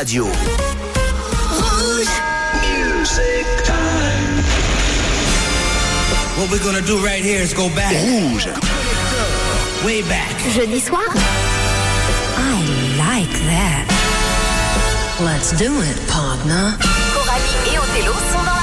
radio. Music time. What we're gonna do right here is go back. Rouge. Way back. Jeudi soir? I like that. Let's do it, partner. Coralie et Othello sont dans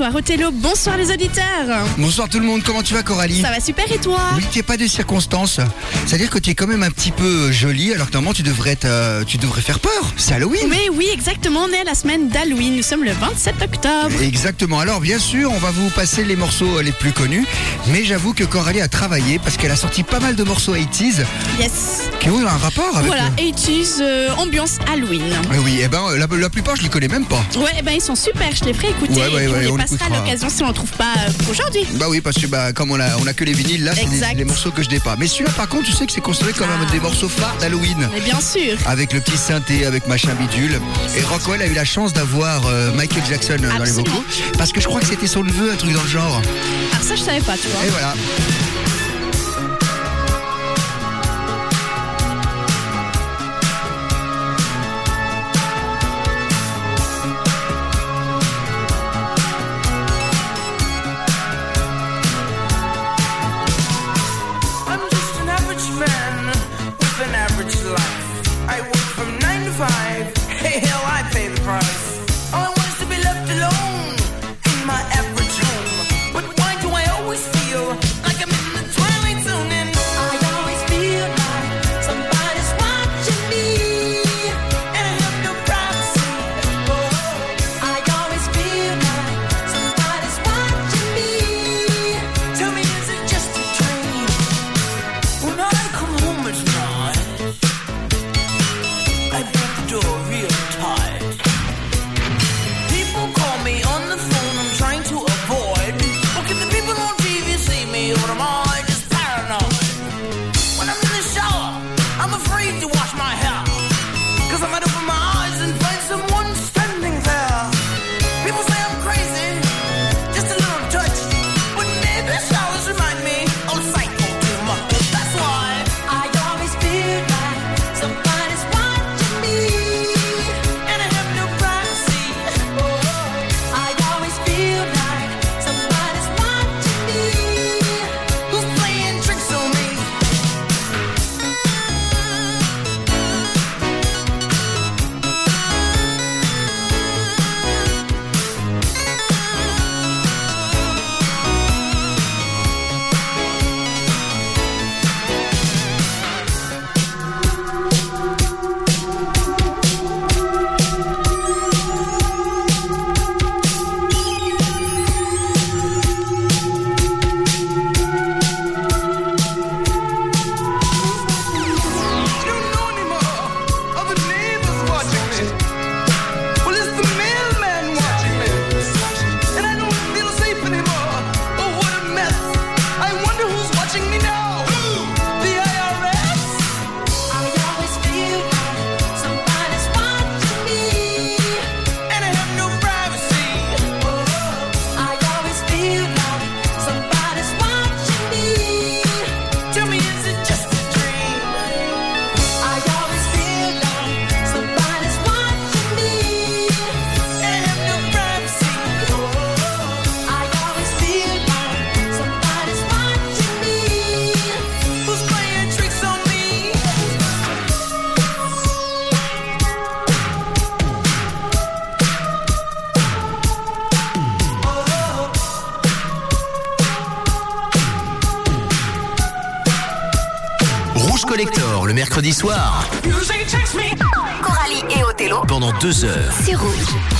Bonsoir Othello, bonsoir les auditeurs. Bonsoir tout le monde, comment tu vas Coralie Ça va super et toi? Oui, tu n'es pas de circonstances. C'est-à-dire que tu es quand même un petit peu jolie alors que normalement tu devrais, être, euh, tu devrais faire peur. C'est Halloween. Oui, oui, exactement. On est à la semaine d'Halloween. Nous sommes le 27 octobre. Exactement. Alors bien sûr, on va vous passer les morceaux les plus connus, mais j'avoue que Coralie a travaillé parce qu'elle a sorti pas mal de morceaux 80s Yes. qui ont un rapport avec. Voilà, le- 80s, euh, ambiance Halloween. Eh oui, eh ben la, la plupart je les connais même pas. Ouais, eh ben ils sont super. Je les ferai écouter. Ouais, ouais, et ouais, on on l'écoutera. l'occasion si on ne trouve pas euh, aujourd'hui. Bah oui, parce que bah, comme on a, on a que les vinyles, là, c'est les morceaux que je n'ai pas. Mais celui-là, par contre, tu sais que c'est considéré comme un des morceaux phares d'Halloween. Mais bien sûr. Avec le petit synthé, avec machin bidule. Et Rockwell a eu la chance d'avoir euh, Michael Jackson euh, dans les vocaux. Parce que je crois que c'était son neveu, un truc dans le genre. Alors ça, je savais pas, tu vois. Et voilà. Soir Coralie et Othello pendant deux heures. C'est rouge.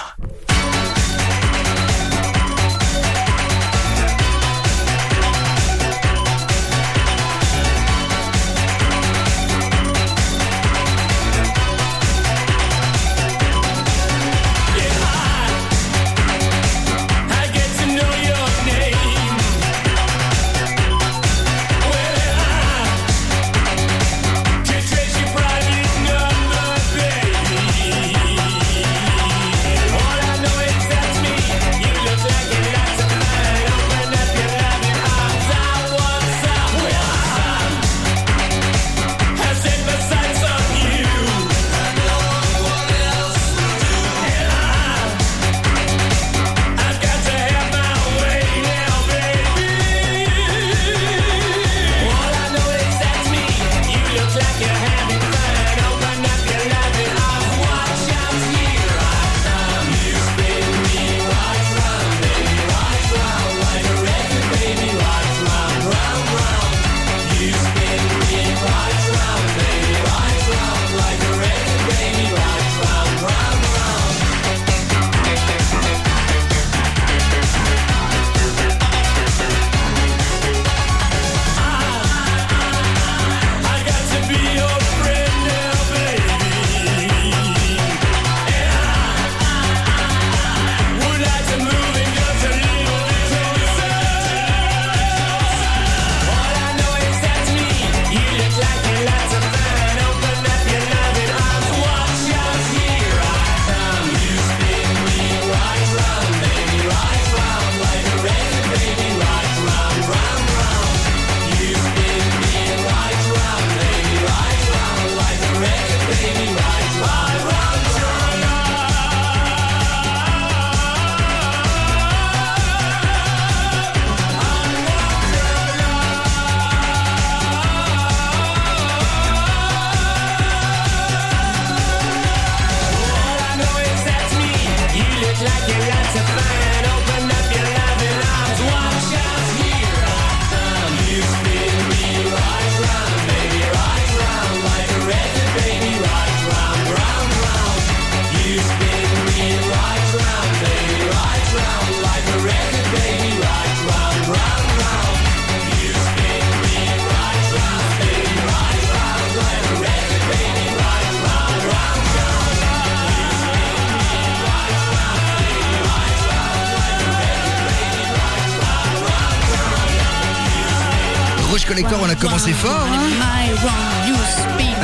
Commencé fort.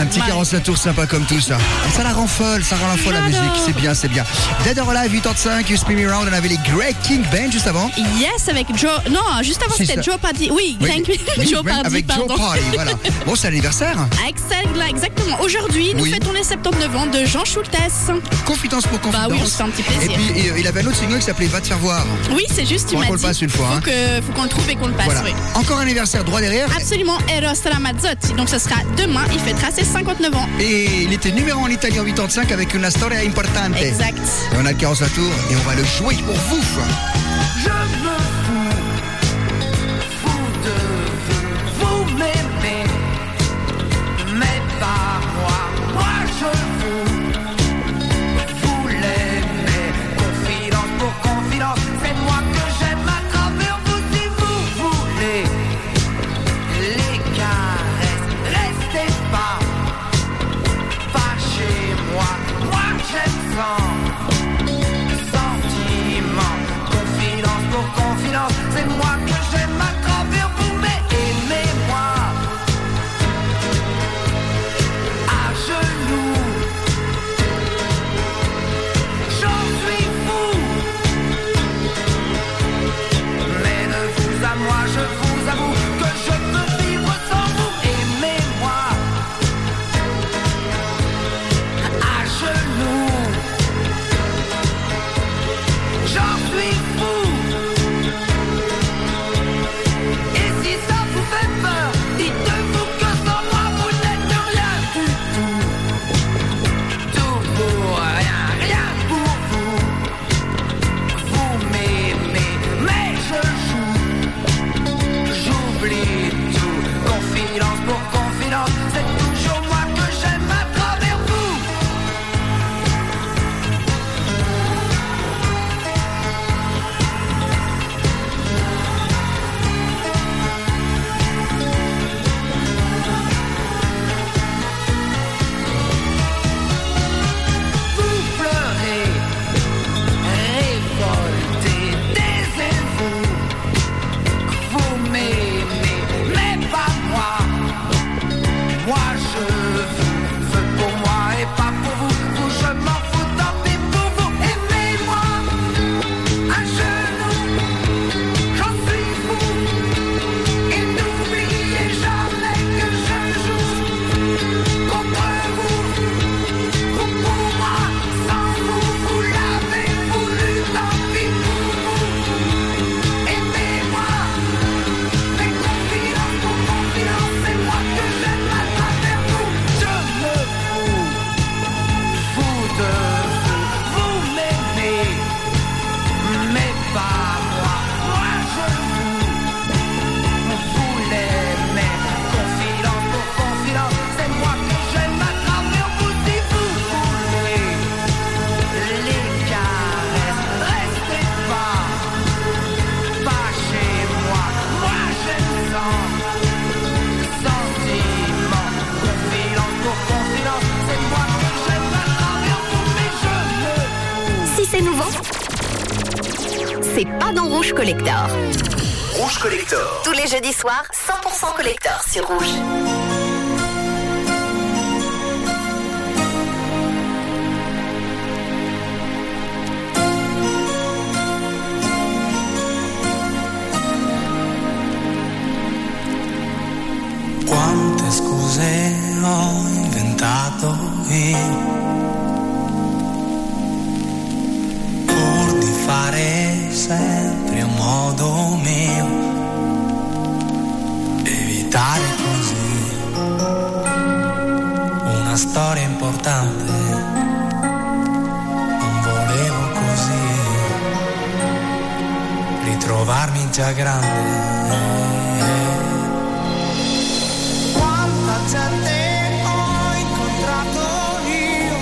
Petit my- 45 tours sympa comme tout ça. Et ça la rend folle, ça rend la folle la musique. C'est bien, c'est bien. Dead or Alive 85, You Spin Me Round. On avait les Grey King Band juste avant. Yes, avec Joe. Non, juste avant, c'était Joe Pardy. Oui, Oui, Greg- oui, Joe oui, Pardy, avec pardon. Joe Party, voilà. Bon, c'est l'anniversaire. Exactement. Aujourd'hui, nous Oui. fêtons les 79 ans de Jean Schultes. Confidence pour confidence. Bah oui, on se fait un petit Et plaisir. puis, euh, il avait un autre single qui s'appelait Va te faire voir. Oui, c'est juste, tu Faudra m'as qu'on dit. le passe une fois, Faut hein. que- faut qu'on le trouve et qu'on le passe, Voilà. Encore un anniversaire droit derrière. Absolument, Eros Ramazzotti. Donc ce sera demain, il fêtera ses 59 ans. Et il était numéro 1 en Italie en 85 avec une storia importante. Exact. Et on a le 45 tours et on va le jouer pour vous. Je me ritrovarmi già grande. Quanta gente ho incontrato io,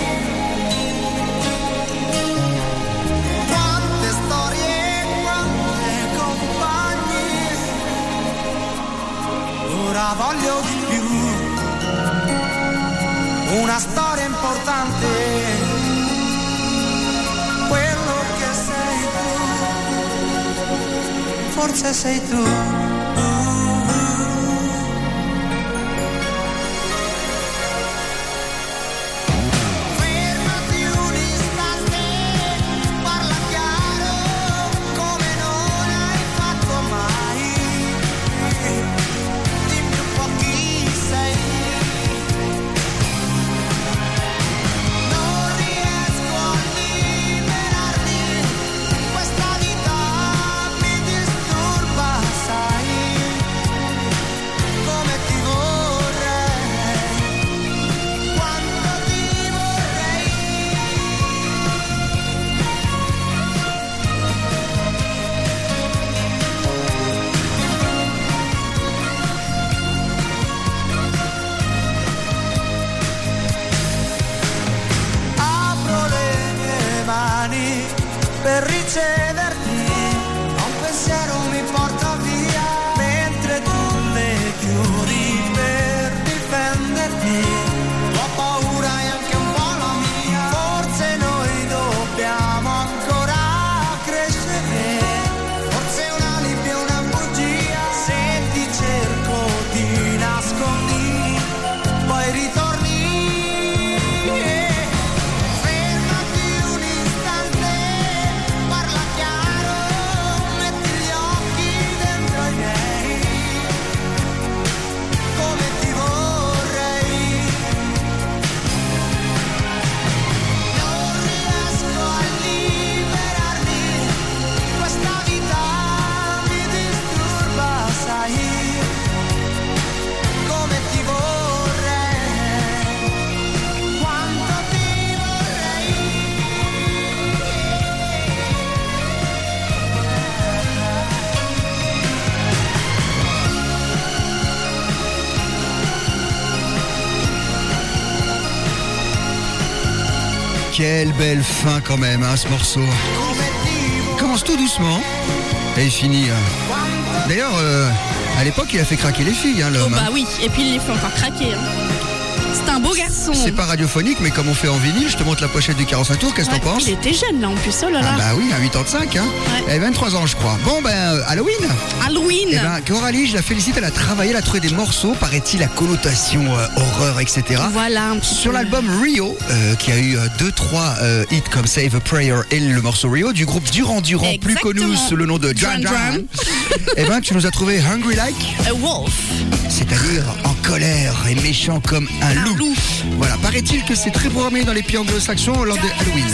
quante storie, quante compagnie, ora voglio di più, una storia forse sei tu. Belle fin quand même, hein, ce morceau. Il commence tout doucement et il finit. hein. D'ailleurs, euh, à l'époque, il a fait craquer les filles, hein, Oh, l'homme. bah hein. oui, et puis il les fait encore craquer. hein. C'est un beau garçon. C'est pas radiophonique, mais comme on fait en vinyle, je te montre la pochette du 45 tours, qu'est-ce que Ouais, t'en penses Il était jeune là en plus, oh là là. Ah bah oui, à 85, hein. Ouais. Et 23 ans, je crois. Bon, ben, euh, Halloween Halloween. Eh ben, Coralie, je la félicite, elle a travaillé, elle a trouvé des morceaux, paraît-il, à connotation euh, horreur, etc. Voilà un petit Sur l'album Rio, euh, qui a eu 2-3 hits comme Save a Prayer et le morceau Rio, du groupe Durand Durand, plus connu sous le nom de Duran. Duran. Eh ben, tu nous as trouvé Hungry Like, A Wolf. c'est-à-dire en colère et méchant comme un, loup. Voilà, paraît-il que c'est très programmé dans les pays anglo-saxons lors de Halloween.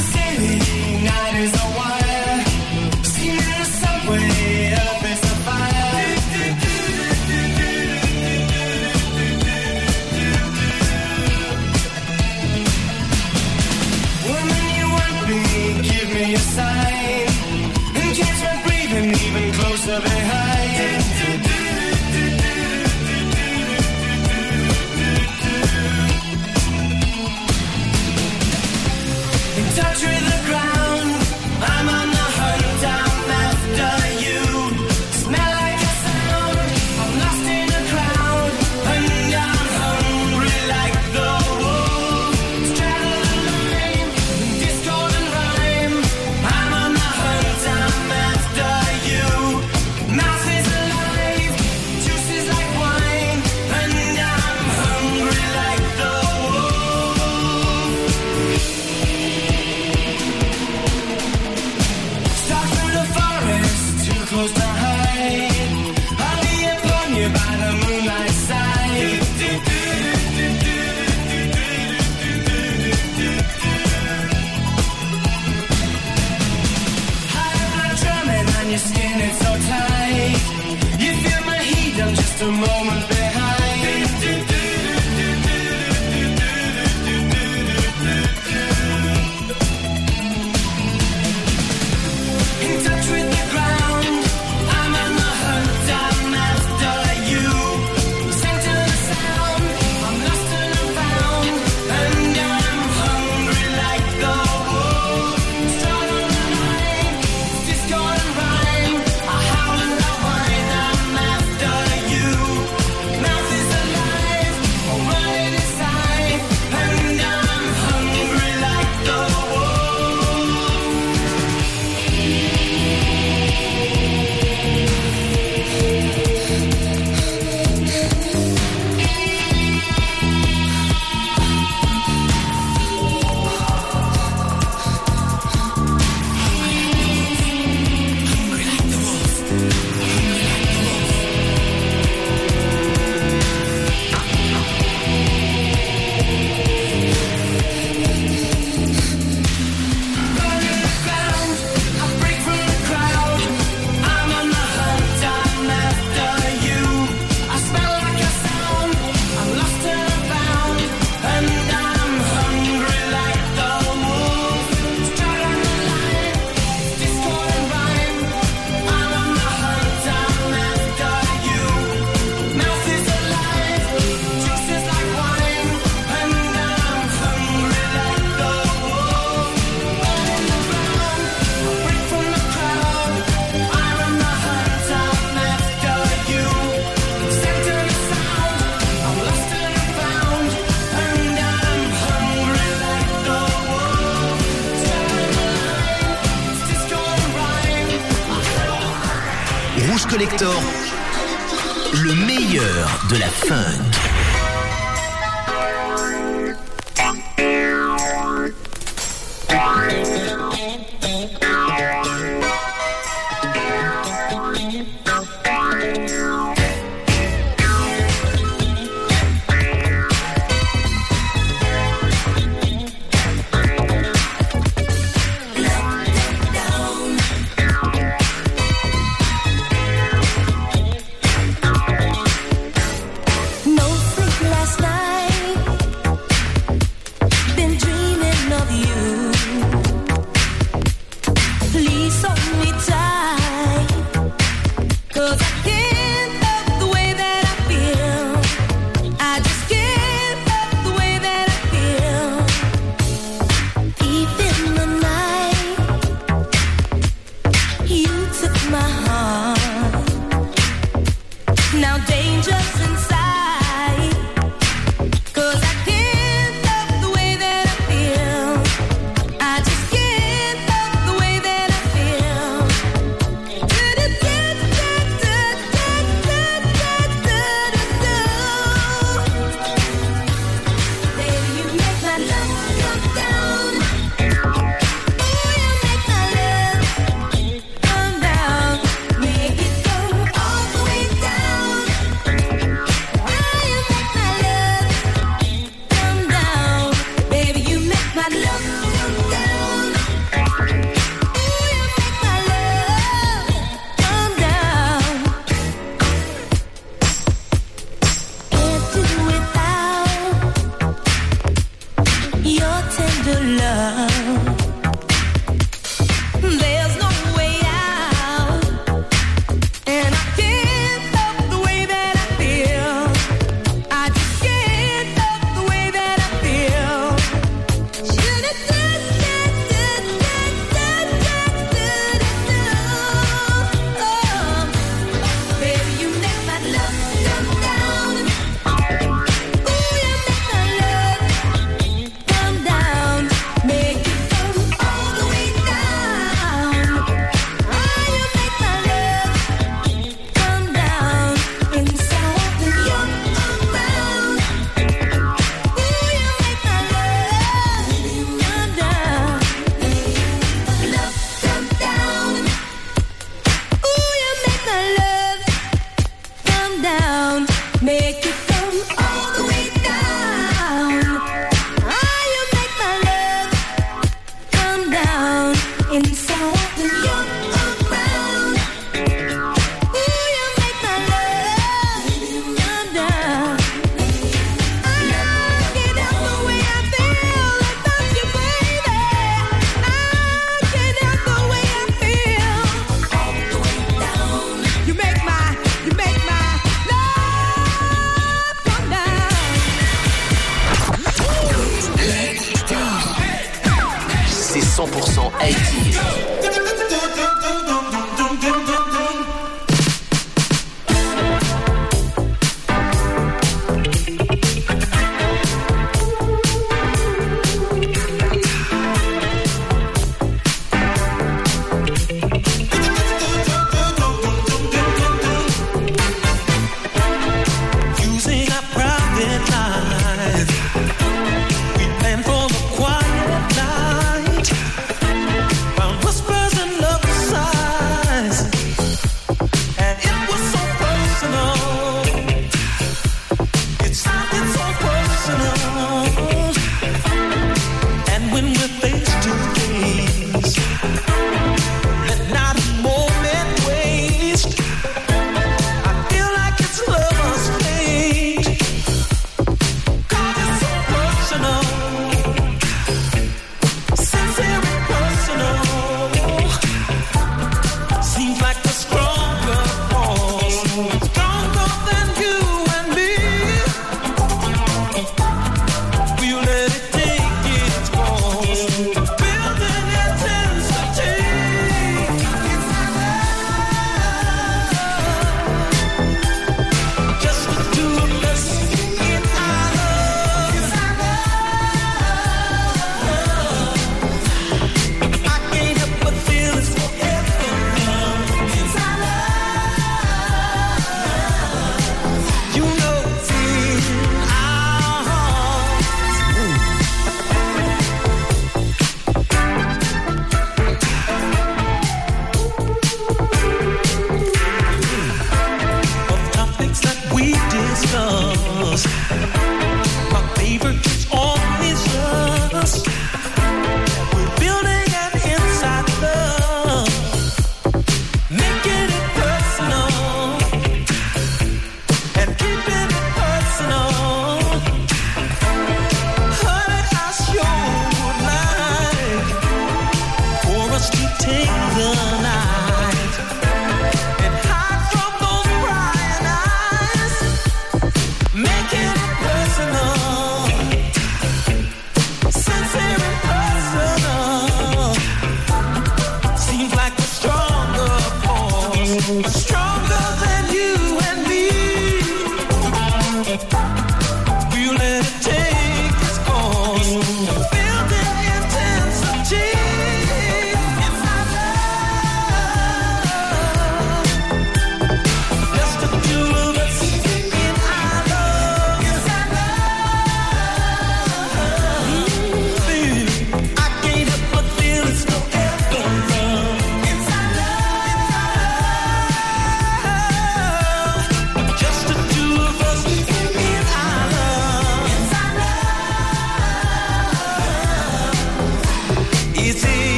anos.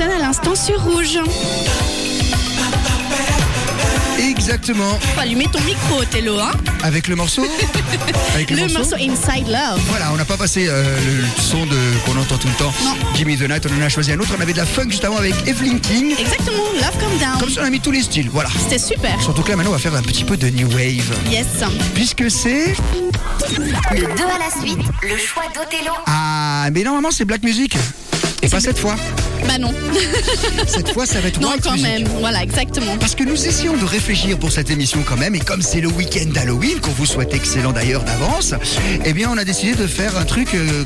À l'instant sur Rouge. Exactement. Faut allumer ton micro, Othello, hein Avec le morceau Avec le, le morceau, Inside Love. Voilà, on n'a pas passé euh, le, son de qu'on entend tout le temps. Jimmy the Night, on en a choisi un autre. On avait de la funk juste avant avec Evelyn King. Exactement, Love Come Down. Comme ça, on a mis tous les styles, voilà. C'était super. Surtout que là, maintenant, on va faire un petit peu de New Wave. Yes. Puisque c'est... Le 2 à la suite, le choix d'Othello. Ah, mais normalement, c'est Black Music. Et pas cette fois. Bah non. Cette fois, ça va être non, quand même. Voilà, exactement. Parce que nous essayons de réfléchir pour cette émission quand même, et comme c'est le week-end d'Halloween, qu'on vous souhaite excellent d'ailleurs d'avance, eh bien on a décidé de faire un truc euh,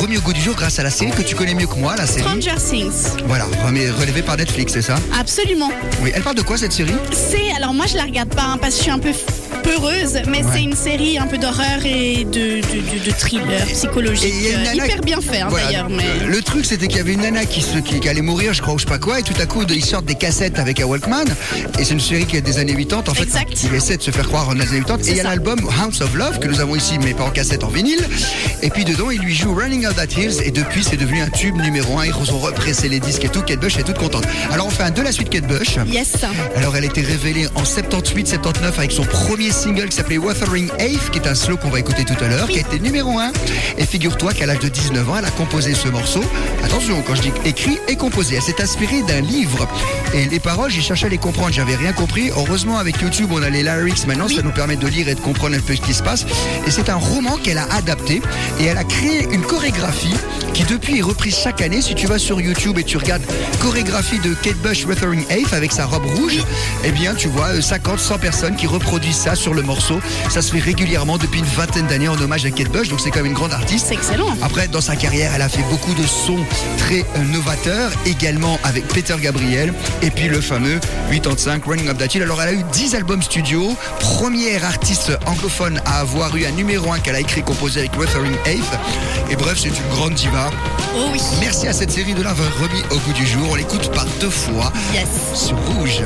remis au goût du jour grâce à la série que tu connais mieux que moi, la série. Stranger Things. Voilà, remis- relevée par Netflix, c'est ça? Absolument. Oui, elle parle de quoi cette série? C'est alors moi je la regarde pas hein, parce que je suis un peu peureuse, mais c'est une série un peu d'horreur et de, de, de- de thriller psychologique. Hyper qui- bien fait hein, Voilà. d'ailleurs. Mais... Le truc, c'était qu'il y avait une nana qui, se, qui, qui allait mourir, je crois, ou je sais pas quoi, et tout à coup, ils sortent des cassettes avec un Walkman, et c'est une série qui est des années 80, en fait. Exact. Il essaie de se faire croire en les années 80, et il y a l'album House of Love, que nous avons ici, mais pas en cassette, en vinyle, et puis dedans, il lui joue Running Out That Hills, et depuis, c'est devenu un tube numéro 1, ils ont repressé les disques et tout, Kate Bush est toute contente. Alors, un de la suite Kate Bush. Yes. Alors elle a été révélée en 78-79 avec son premier single qui s'appelait Wuthering Ave, qui est un slow qu'on va écouter tout à l'heure, qui a été numéro 1. Et figure-toi qu'à l'âge de 19 ans, elle a composé ce morceau. Attention, quand je dis écrit et composé, elle s'est inspirée d'un livre. Et les paroles, j'ai cherché à les comprendre, j'avais rien compris. Heureusement, avec YouTube, on a les lyrics maintenant, ça nous permet de lire et de comprendre un peu ce qui se passe. Et c'est un roman qu'elle a adapté et elle a créé une chorégraphie qui depuis est reprise chaque année. Si tu vas sur YouTube et tu regardes chorégraphie de Kate Bush Wuthering Ave avec sa robe rouge, eh bien tu vois euh, 50, 100 personnes qui reproduisent ça sur le morceau. Ça se fait régulièrement depuis une vingtaine d'années en hommage à Kate Bush, donc c'est quand même une grande artiste. C'est excellent. Après, dans sa carrière, elle a fait beaucoup de sons très euh, novateurs, également avec Peter Gabriel, et puis le fameux 85 Running Up That Hill. Alors, elle a eu 10 albums studio, première artiste anglophone à avoir eu un numéro 1 qu'elle a écrit composé avec Wuthering Ave. Et bref, c'est une grande diva. Oh oui. Merci à cette série de l'avoir remis au goût du jour. On l'écoute par deux fois Yes. sur Rouge.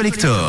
Collector.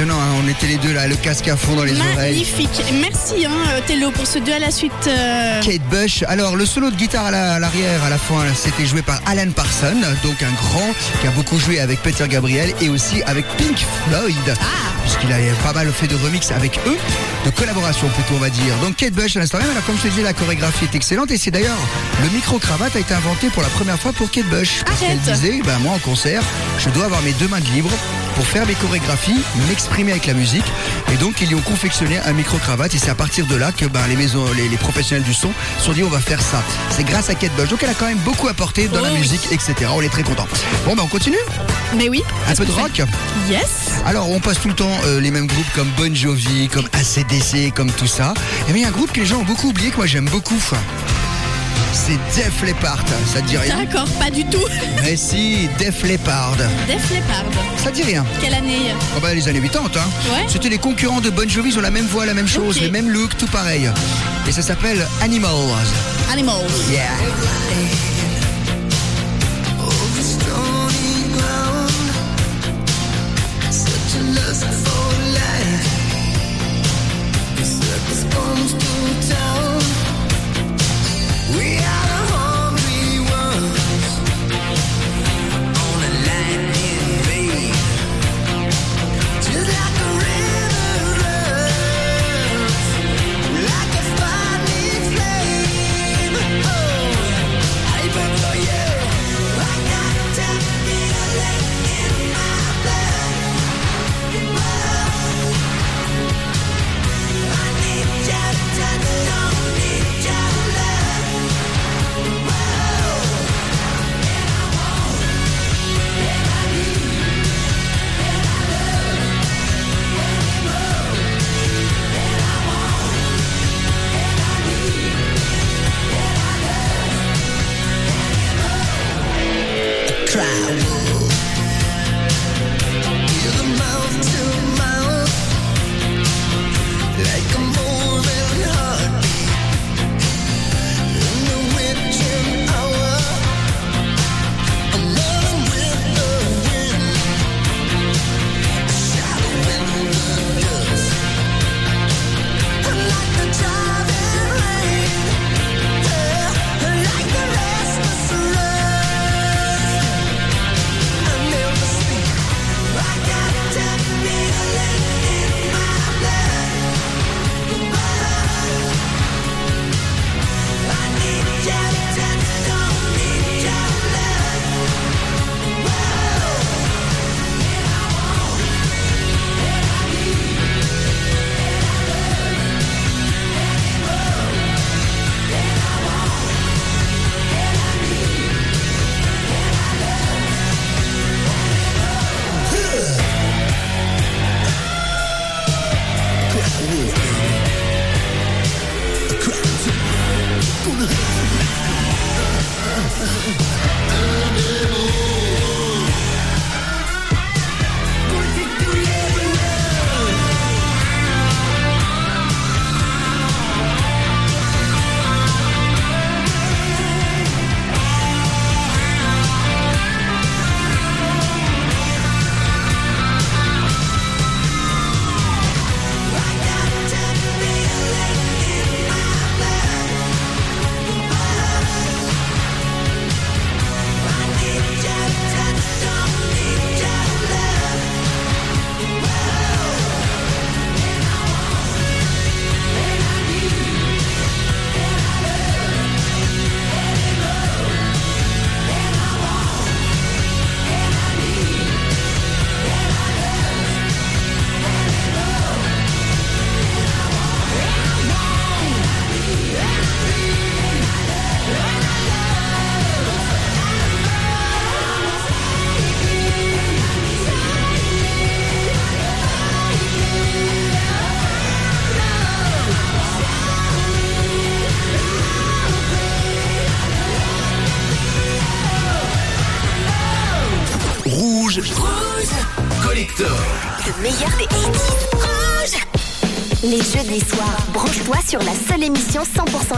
Impressionnant. hein. On était les deux là, le casque à fond dans les oreilles. Magnifique. Merci, hein, euh, Tello, pour ce deux à la suite. euh, Kate Bush. Alors, le solo de guitare à la- à l'arrière, à la fin, c'était joué par Alan Parson, donc un grand qui a beaucoup joué avec Peter Gabriel et aussi avec Pink Floyd, puisqu'il a pas mal fait de remix avec eux, de collaboration plutôt, on va dire. Donc, Kate Bush, à l'instant même, alors, comme je te disais, la chorégraphie est excellente et c'est d'ailleurs le micro-cravate a été inventé pour la première fois pour Kate Bush. Parce qu'elle disait, ben, moi en concert, je dois avoir mes deux mains de libre pour faire mes chorégraphies, m'exprimer avec la musique. Et donc, ils lui ont confectionné un micro-cravate et c'est à partir de là que ben, les maisons, les, les professionnels du son se sont dit, on va faire ça. C'est grâce à Kate Bush. Donc, elle a quand même beaucoup apporté dans Oh la oui. musique, etc. On est très content. Bon, ben, on continue? Mais oui. Un peu de rock? Yes. Alors, on passe tout le temps euh, les mêmes groupes comme Bon Jovi, comme ACDC, comme tout ça. Et mais il y a un groupe que les gens ont beaucoup oublié, que moi j'aime beaucoup. C'est Def Leppard. Ça te dit rien D'accord, pas du tout. Mais si, Def Leppard. Def Leppard. Ça te dit rien Quelle année Oh bah, les années 80, hein. Ouais. C'était les concurrents de Bon Jovi, ils ont la même voix, la même chose, Ok. les mêmes looks, tout pareil. Et ça s'appelle Animals. Animals. Yeah.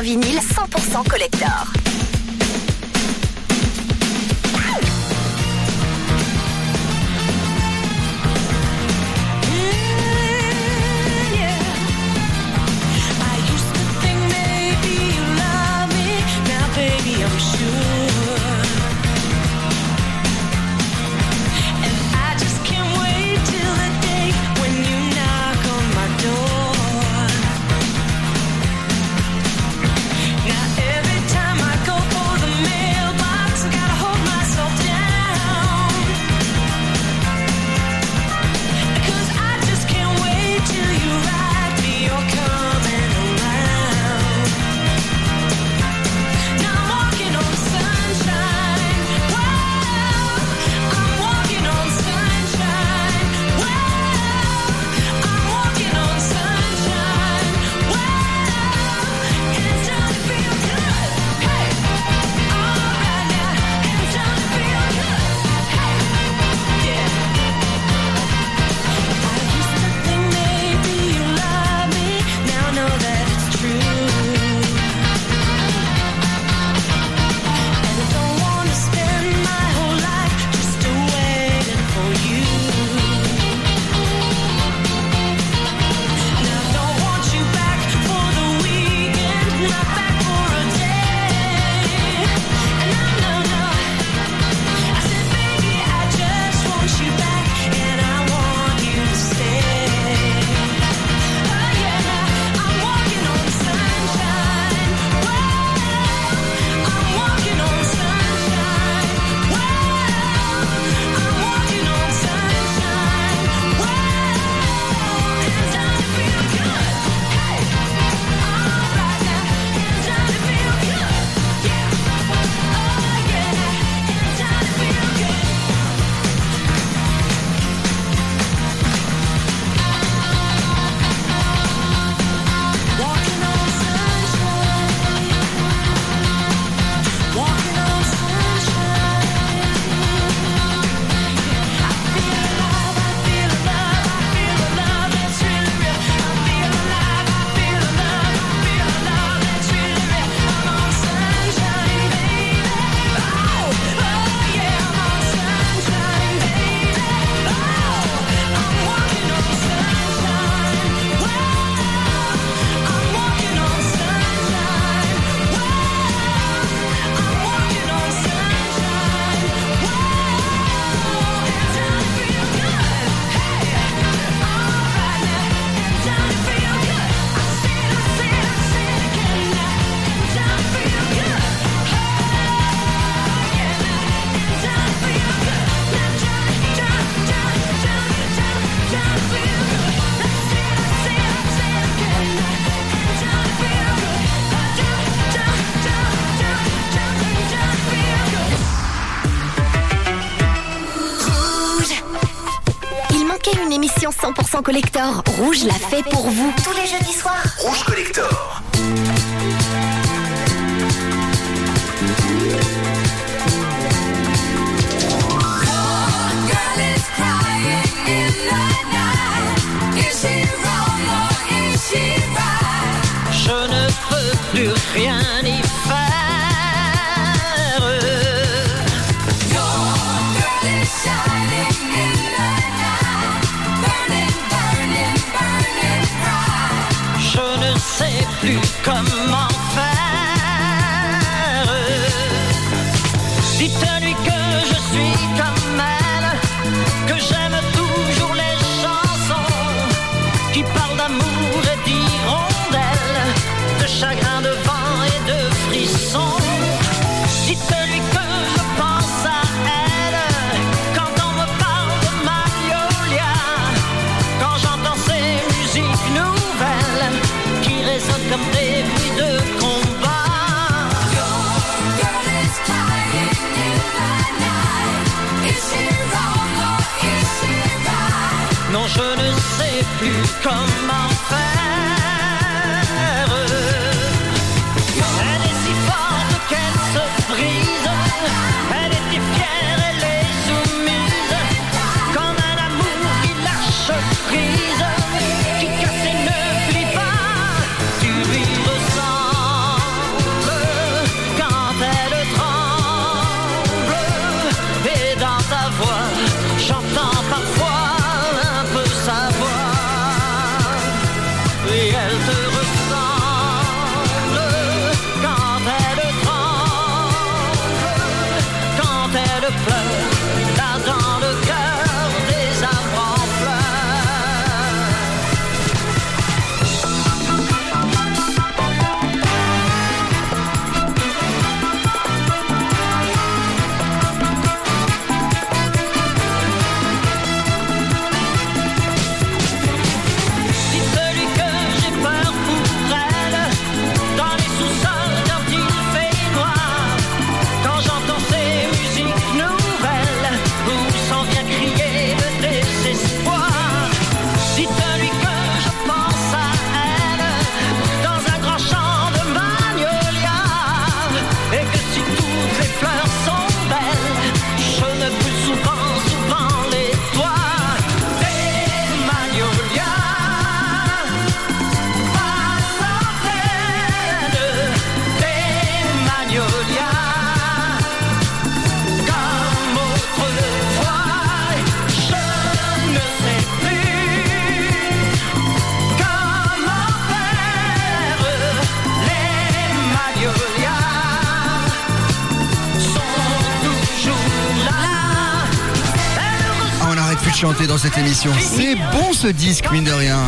Vinyle, 100% collector. Manquer une émission 100% collector, Rouge l'a fait pour vous. Tous les jeudis soirs. Rouge Collector. Je ne peux plus rien ce disque, mine de rien.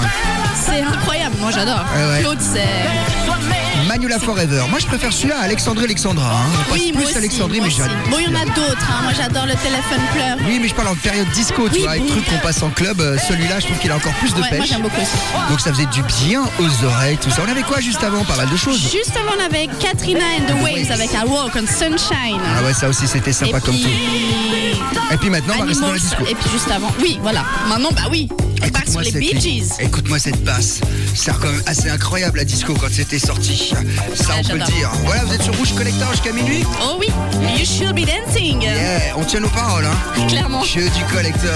C'est incroyable, moi j'adore. Ouais, ouais. Claude, c'est. Manula Forever. Moi, je préfère celui-là à Alexandre Alexandra. hein. Je passe Oui, plus aussi. Alexandrie, mais j'adore. Bon, il y en a d'autres. hein. Moi j'adore le téléphone pleure. Oui, mais je parle en période disco, tu Oui, vois, avec oui. trucs qu'on passe en club. euh, Celui-là, je trouve qu'il a encore plus de Ouais, moi pêche. j'aime beaucoup aussi. Donc ça faisait du bien aux oreilles, tout ça. On avait quoi juste avant? Pas mal de choses. Juste avant, on avait Katrina and the Waves avec I Walk on Sunshine. Ah ouais, ça aussi, c'était sympa et comme puis... tout. Et puis maintenant, on va rester dans la disco. Et puis juste avant. Oui, voilà. Maintenant, bah oui. Sur Écoute-moi les cette Bee. Gees. Écoute-moi cette basse. C'est quand même assez incroyable la disco quand c'était sorti. Ça, on peut le dire. Voilà, vous êtes sur Rouge Collector jusqu'à minuit. Oh oui, You Should Be Dancing. Yeah, on tient nos paroles, hein. Clairement. Jeu du collector.